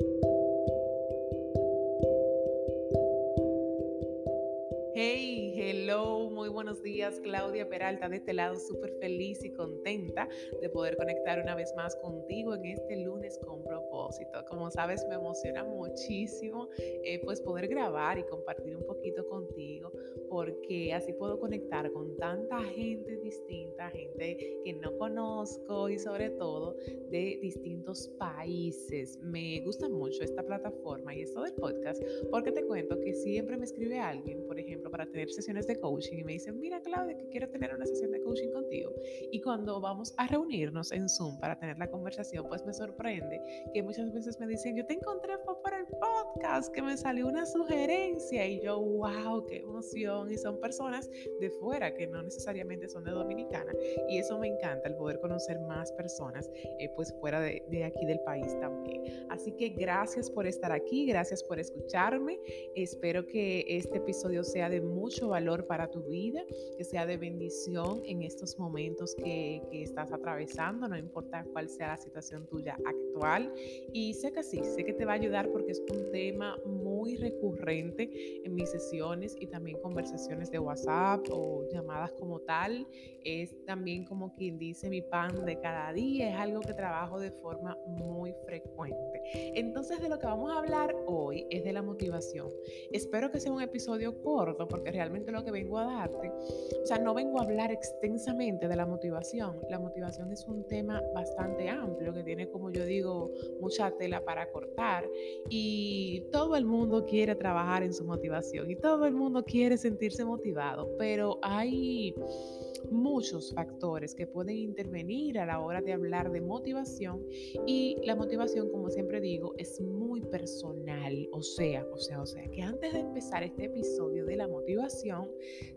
Thank you. Claudia Peralta de este lado, súper feliz y contenta de poder conectar una vez más contigo en este lunes con propósito. Como sabes, me emociona muchísimo eh, pues poder grabar y compartir un poquito contigo porque así puedo conectar con tanta gente distinta, gente que no conozco y sobre todo de distintos países. Me gusta mucho esta plataforma y esto del podcast porque te cuento que siempre me escribe alguien, por ejemplo, para tener sesiones de coaching y me dicen, mira Claudia, que quiero tener una sesión de coaching contigo. Y cuando vamos a reunirnos en Zoom para tener la conversación, pues me sorprende que muchas veces me dicen, yo te encontré para el podcast, que me salió una sugerencia y yo, wow, qué emoción y son personas de fuera que no necesariamente son de Dominicana. Y eso me encanta, el poder conocer más personas eh, pues fuera de, de, aquí del país también. Así que gracias por estar aquí, gracias por escucharme, espero que este episodio sea de mucho valor para tu vida, que sea de bendición en estos momentos que, que estás atravesando, no importa cuál sea la situación tuya y sé que sí, sé que te va a ayudar porque es un tema muy recurrente en mis sesiones y también conversaciones de WhatsApp o llamadas como tal. Es también como quien dice mi pan de cada día, es algo que trabajo de forma muy frecuente. Entonces de lo que vamos a hablar hoy es de la motivación. Espero que sea un episodio corto porque realmente lo que vengo a darte, o sea, no vengo a hablar extensamente de la motivación. La motivación es un tema bastante amplio que tiene, como yo digo, mucha tela para cortar y todo el mundo quiere trabajar en su motivación y todo el mundo quiere sentir motivado, pero hay muchos factores que pueden intervenir a la hora de hablar de motivación y la motivación, como siempre digo, es muy personal, o sea, o sea, o sea, que antes de empezar este episodio de la motivación,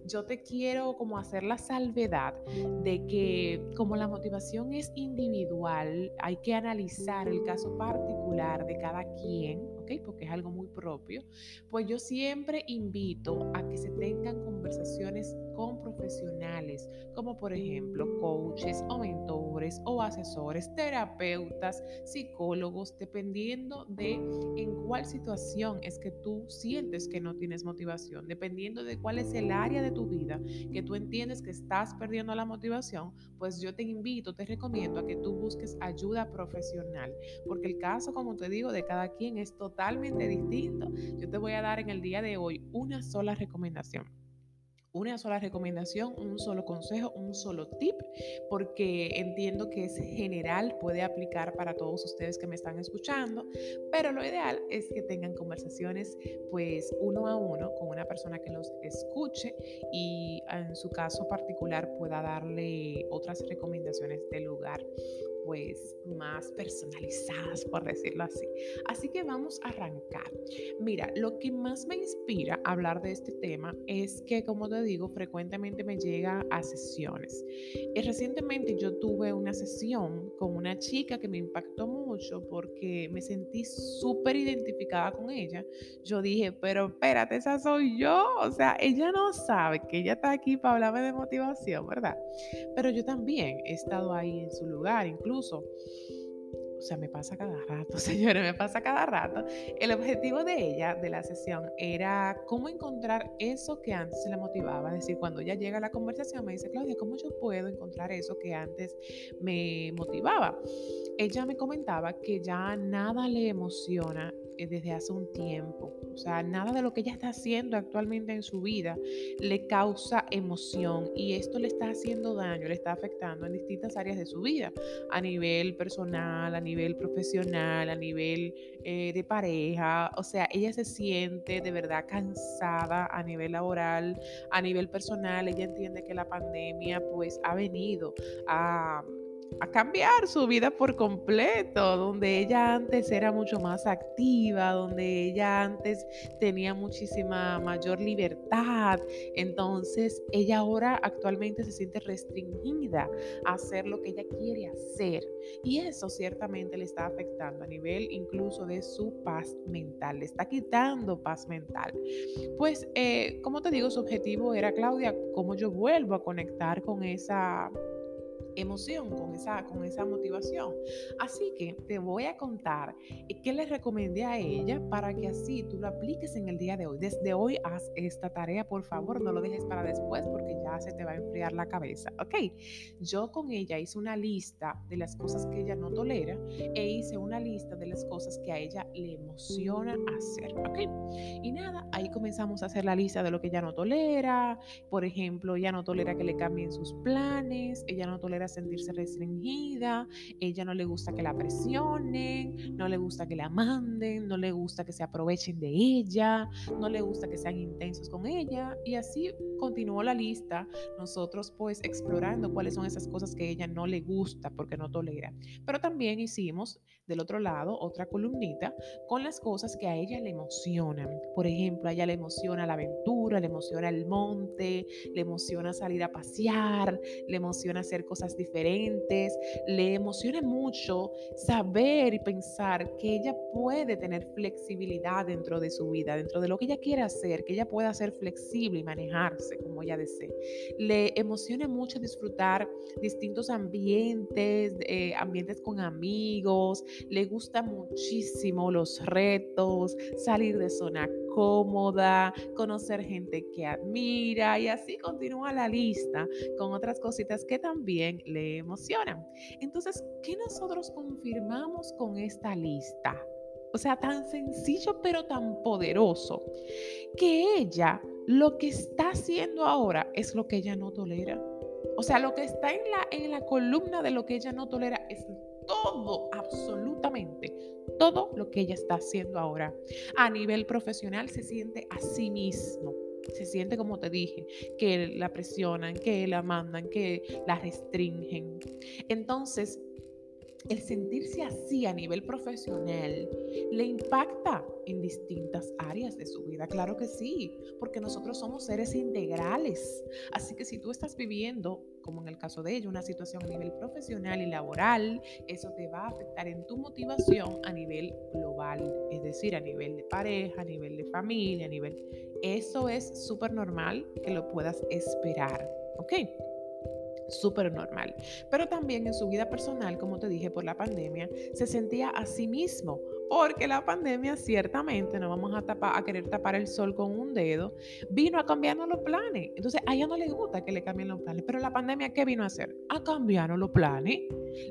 yo te quiero como hacer la salvedad de que como la motivación es individual, hay que analizar el caso particular de cada quien. Porque es algo muy propio, pues yo siempre invito a que se tengan conversaciones con profesionales, como por ejemplo coaches o mentores o asesores, terapeutas, psicólogos, dependiendo de en cuál situación es que tú sientes que no tienes motivación, dependiendo de cuál es el área de tu vida que tú entiendes que estás perdiendo la motivación, pues yo te invito, te recomiendo a que tú busques ayuda profesional, porque el caso, como te digo, de cada quien es totalmente distinto. Yo te voy a dar en el día de hoy una sola recomendación una sola recomendación, un solo consejo, un solo tip, porque entiendo que es general, puede aplicar para todos ustedes que me están escuchando, pero lo ideal es que tengan conversaciones pues uno a uno con una persona que los escuche y en su caso particular pueda darle otras recomendaciones de lugar pues más personalizadas, por decirlo así. Así que vamos a arrancar. Mira, lo que más me inspira a hablar de este tema es que, como te digo, frecuentemente me llega a sesiones. Y recientemente yo tuve una sesión con una chica que me impactó mucho porque me sentí súper identificada con ella. Yo dije, pero espérate, esa soy yo. O sea, ella no sabe que ella está aquí para hablarme de motivación, ¿verdad? Pero yo también he estado ahí en su lugar, incluso o sea, me pasa cada rato, señores, me pasa cada rato. El objetivo de ella, de la sesión, era cómo encontrar eso que antes la motivaba. Es decir, cuando ella llega a la conversación, me dice, Claudia, ¿cómo yo puedo encontrar eso que antes me motivaba? Ella me comentaba que ya nada le emociona desde hace un tiempo. O sea, nada de lo que ella está haciendo actualmente en su vida le causa emoción y esto le está haciendo daño, le está afectando en distintas áreas de su vida, a nivel personal, a nivel profesional, a nivel eh, de pareja. O sea, ella se siente de verdad cansada a nivel laboral, a nivel personal. Ella entiende que la pandemia pues ha venido a a cambiar su vida por completo, donde ella antes era mucho más activa, donde ella antes tenía muchísima mayor libertad. Entonces, ella ahora actualmente se siente restringida a hacer lo que ella quiere hacer. Y eso ciertamente le está afectando a nivel incluso de su paz mental, le está quitando paz mental. Pues, eh, como te digo, su objetivo era, Claudia, cómo yo vuelvo a conectar con esa emoción, con esa, con esa motivación. Así que te voy a contar qué le recomendé a ella para que así tú lo apliques en el día de hoy. Desde hoy haz esta tarea, por favor, no lo dejes para después porque ya se te va a enfriar la cabeza. Ok, yo con ella hice una lista de las cosas que ella no tolera e hice una lista de las cosas que a ella le emociona hacer. Ok, y nada, ahí comenzamos a hacer la lista de lo que ella no tolera. Por ejemplo, ella no tolera que le cambien sus planes, ella no tolera sentirse restringida, ella no le gusta que la presionen, no le gusta que la manden, no le gusta que se aprovechen de ella, no le gusta que sean intensos con ella y así continuó la lista, nosotros pues explorando cuáles son esas cosas que ella no le gusta porque no tolera. Pero también hicimos del otro lado otra columnita con las cosas que a ella le emocionan. Por ejemplo, a ella le emociona la aventura, le emociona el monte, le emociona salir a pasear, le emociona hacer cosas diferentes, le emociona mucho saber y pensar que ella puede tener flexibilidad dentro de su vida, dentro de lo que ella quiere hacer, que ella pueda ser flexible y manejarse como ella desee. Le emociona mucho disfrutar distintos ambientes, eh, ambientes con amigos, le gusta muchísimo los retos, salir de zona cómoda, conocer gente que admira y así continúa la lista con otras cositas que también le emocionan. Entonces, ¿qué nosotros confirmamos con esta lista? O sea, tan sencillo pero tan poderoso que ella lo que está haciendo ahora es lo que ella no tolera. O sea, lo que está en la, en la columna de lo que ella no tolera es todo, absolutamente todo lo que ella está haciendo ahora. A nivel profesional se siente a sí mismo. Se siente, como te dije, que la presionan, que la mandan, que la restringen. Entonces, el sentirse así a nivel profesional le impacta en distintas áreas de su vida. Claro que sí, porque nosotros somos seres integrales. Así que si tú estás viviendo, como en el caso de ella, una situación a nivel profesional y laboral, eso te va a afectar en tu motivación a nivel global, es decir, a nivel de pareja, a nivel de familia, a nivel... Eso es súper normal que lo puedas esperar, ¿ok? súper normal. Pero también en su vida personal, como te dije, por la pandemia, se sentía a sí mismo, porque la pandemia ciertamente, no vamos a, tapar, a querer tapar el sol con un dedo, vino a cambiarnos los planes. Entonces a ella no le gusta que le cambien los planes, pero la pandemia, ¿qué vino a hacer? A cambiarnos los planes.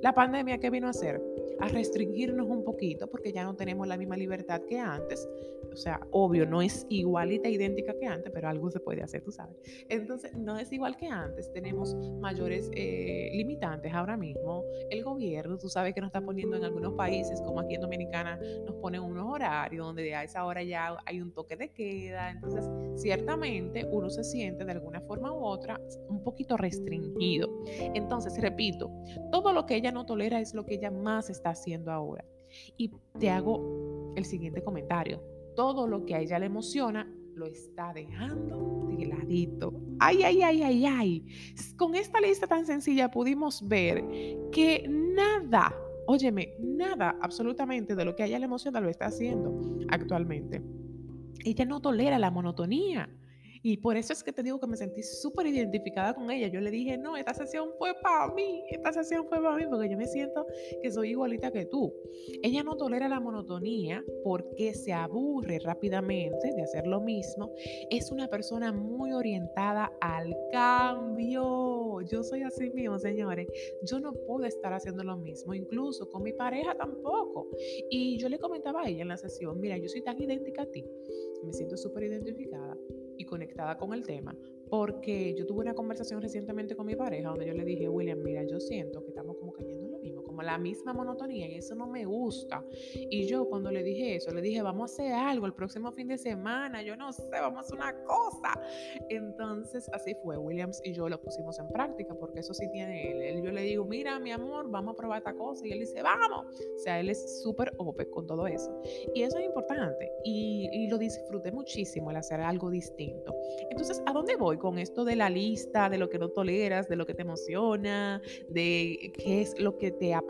La pandemia, ¿qué vino a hacer? A restringirnos un poquito, porque ya no tenemos la misma libertad que antes. O sea, obvio, no es igualita, idéntica que antes, pero algo se puede hacer, tú sabes. Entonces, no es igual que antes. Tenemos mayores eh, limitantes ahora mismo. El gobierno, tú sabes que nos está poniendo en algunos países, como aquí en Dominicana, nos ponen unos horarios donde a esa hora ya hay un toque de queda. Entonces, ciertamente uno se siente de alguna forma u otra un poquito restringido. Entonces, repito, todo lo que ella no tolera es lo que ella más está haciendo ahora. Y te hago el siguiente comentario todo lo que a ella le emociona lo está dejando de ladito. Ay, ay, ay, ay, ay. Con esta lista tan sencilla pudimos ver que nada, óyeme, nada absolutamente de lo que a ella le emociona lo está haciendo actualmente. Ella no tolera la monotonía. Y por eso es que te digo que me sentí súper identificada con ella. Yo le dije, no, esta sesión fue para mí, esta sesión fue para mí, porque yo me siento que soy igualita que tú. Ella no tolera la monotonía porque se aburre rápidamente de hacer lo mismo. Es una persona muy orientada al cambio. Yo soy así mismo, señores. Yo no puedo estar haciendo lo mismo, incluso con mi pareja tampoco. Y yo le comentaba a ella en la sesión, mira, yo soy tan idéntica a ti, me siento súper identificada conectada con el tema, porque yo tuve una conversación recientemente con mi pareja donde yo le dije, William, mira, yo siento que estamos como la misma monotonía y eso no me gusta. Y yo cuando le dije eso, le dije, vamos a hacer algo el próximo fin de semana, yo no sé, vamos a hacer una cosa. Entonces así fue, Williams y yo lo pusimos en práctica porque eso sí tiene él. Yo le digo, mira mi amor, vamos a probar esta cosa y él dice, vamos. O sea, él es súper open con todo eso. Y eso es importante y, y lo disfruté muchísimo el hacer algo distinto. Entonces, ¿a dónde voy con esto de la lista, de lo que no toleras, de lo que te emociona, de qué es lo que te apasiona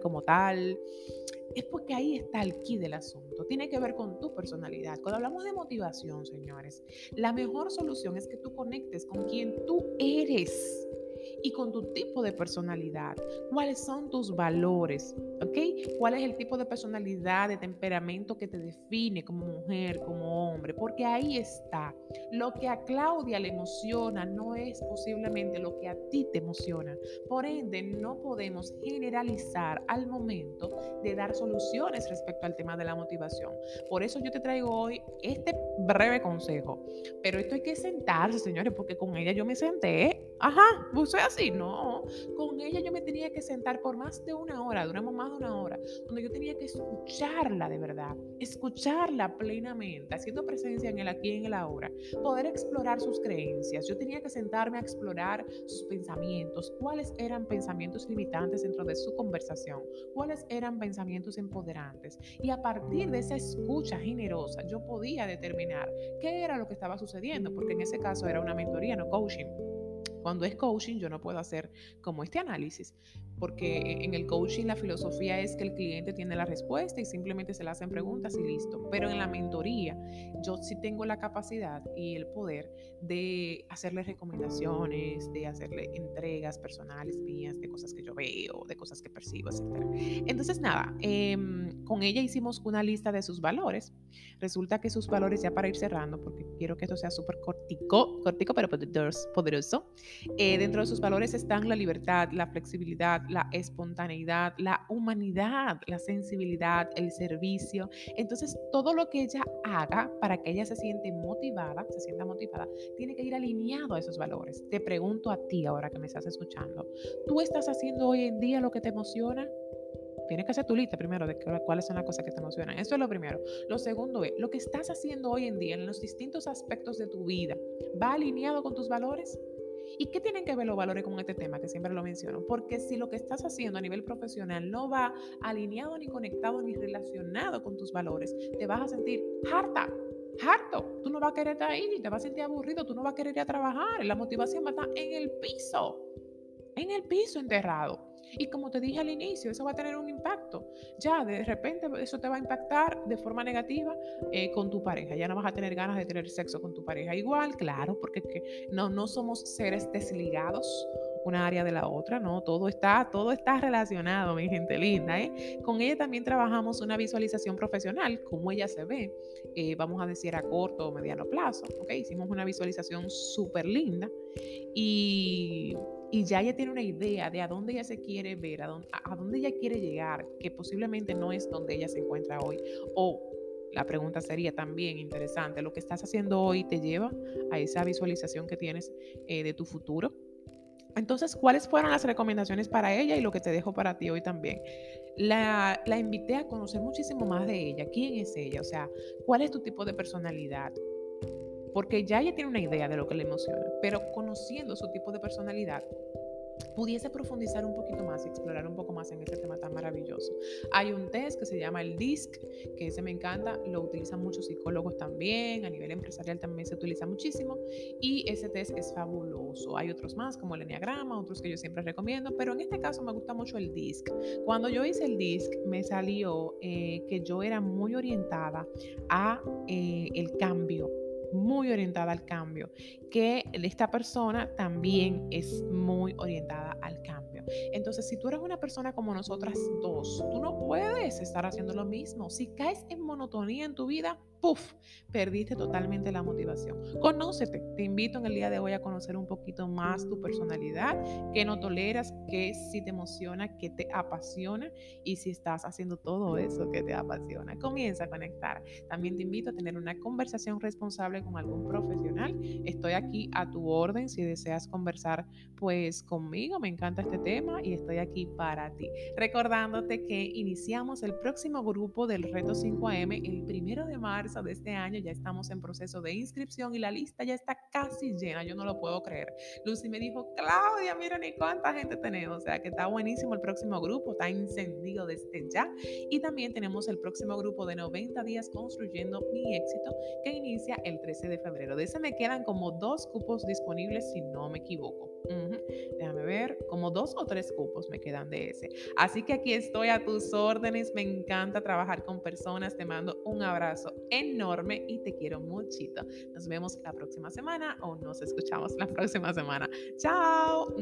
como tal, es porque ahí está el key del asunto. Tiene que ver con tu personalidad. Cuando hablamos de motivación, señores, la mejor solución es que tú conectes con quien tú eres y con tu tipo de personalidad. ¿Cuáles son tus valores? ¿Ok? ¿Cuál es el tipo de personalidad, de temperamento que te define como mujer, como hombre? Porque ahí está. Lo que a Claudia le emociona no es posiblemente lo que a ti te emociona. Por ende, no podemos generalizar al momento de dar soluciones respecto al tema de la motivación. Por eso yo te traigo hoy este breve consejo. Pero esto hay que sentarse, señores, porque con ella yo me senté. Ajá, soy así. No, con ella yo me tenía que sentar por más de una hora, duramos más de una hora, donde yo tenía que escucharla de verdad, escucharla plenamente, haciendo presencia en el aquí y en el ahora, poder explorar sus creencias. Yo tenía que sentarme a explorar sus pensamientos, cuáles eran pensamientos limitantes dentro de su conversación, cuáles eran pensamientos empoderantes. Y a partir de esa escucha generosa, yo podía determinar qué era lo que estaba sucediendo, porque en ese caso era una mentoría, no coaching. Cuando es coaching, yo no puedo hacer como este análisis, porque en el coaching la filosofía es que el cliente tiene la respuesta y simplemente se le hacen preguntas y listo. Pero en la mentoría, yo sí tengo la capacidad y el poder de hacerle recomendaciones, de hacerle entregas personales mías, de cosas que yo veo, de cosas que percibo, etc. Entonces, nada, em, con ella hicimos una lista de sus valores. Resulta que sus valores, ya para ir cerrando, porque quiero que esto sea súper cortico, cortico, pero poderoso. Eh, dentro de sus valores están la libertad, la flexibilidad, la espontaneidad, la humanidad, la sensibilidad, el servicio. Entonces, todo lo que ella haga para que ella se siente motivada, se sienta motivada, tiene que ir alineado a esos valores. Te pregunto a ti ahora que me estás escuchando, ¿tú estás haciendo hoy en día lo que te emociona? Tienes que hacer tu lista primero de cuáles son las cosas que te emocionan. Eso es lo primero. Lo segundo es, lo que estás haciendo hoy en día en los distintos aspectos de tu vida, ¿va alineado con tus valores? ¿Y qué tienen que ver los valores con este tema que siempre lo menciono? Porque si lo que estás haciendo a nivel profesional no va alineado ni conectado ni relacionado con tus valores, te vas a sentir harta, harto. Tú no vas a querer estar ahí, te vas a sentir aburrido, tú no vas a querer ir a trabajar. La motivación va a estar en el piso, en el piso enterrado. Y como te dije al inicio, eso va a tener un impacto. Ya de repente eso te va a impactar de forma negativa eh, con tu pareja. Ya no vas a tener ganas de tener sexo con tu pareja igual, claro, porque no, no somos seres desligados una área de la otra, ¿no? Todo está, todo está relacionado, mi gente linda, ¿eh? Con ella también trabajamos una visualización profesional, como ella se ve, eh, vamos a decir a corto o mediano plazo, ¿ok? Hicimos una visualización súper linda y y ya ella tiene una idea de a dónde ella se quiere ver, a dónde, ella quiere llegar, que posiblemente no es donde ella se encuentra hoy. O la pregunta sería también interesante, ¿lo que estás haciendo hoy te lleva a esa visualización que tienes eh, de tu futuro? Entonces, ¿cuáles fueron las recomendaciones para ella y lo que te dejo para ti hoy también? La, la invité a conocer muchísimo más de ella. ¿Quién es ella? O sea, ¿cuál es tu tipo de personalidad? Porque ya ella tiene una idea de lo que le emociona, pero conociendo su tipo de personalidad, pudiese profundizar un poquito más y explorar un poco más en este tema tan maravilloso. Hay un test que se llama el DISC, que ese me encanta, lo utilizan muchos psicólogos también, a nivel empresarial también se utiliza muchísimo y ese test es fabuloso. Hay otros más como el Enneagrama, otros que yo siempre recomiendo, pero en este caso me gusta mucho el DISC. Cuando yo hice el DISC me salió eh, que yo era muy orientada a eh, el cambio muy orientada al cambio, que esta persona también es muy orientada al cambio. Entonces, si tú eres una persona como nosotras dos, tú no puedes estar haciendo lo mismo. Si caes en monotonía en tu vida, ¡puf! Perdiste totalmente la motivación. Conócete. Te invito en el día de hoy a conocer un poquito más tu personalidad, qué no toleras, qué sí te emociona, qué te apasiona y si estás haciendo todo eso que te apasiona. Comienza a conectar. También te invito a tener una conversación responsable con algún profesional. Estoy aquí a tu orden si deseas conversar pues conmigo. Me encanta este tema y estoy aquí para ti. Recordándote que iniciamos el próximo grupo del Reto 5am el primero de marzo de este año ya estamos en proceso de inscripción y la lista ya está casi llena, yo no lo puedo creer. Lucy me dijo, Claudia, mira ni cuánta gente tenemos, o sea que está buenísimo el próximo grupo, está encendido desde ya. Y también tenemos el próximo grupo de 90 días construyendo mi éxito que inicia el 13 de febrero. De ese me quedan como dos cupos disponibles si no me equivoco. Déjame ver, como dos o tres cupos me quedan de ese. Así que aquí estoy a tus órdenes. Me encanta trabajar con personas. Te mando un abrazo enorme y te quiero muchito. Nos vemos la próxima semana o nos escuchamos la próxima semana. Chao.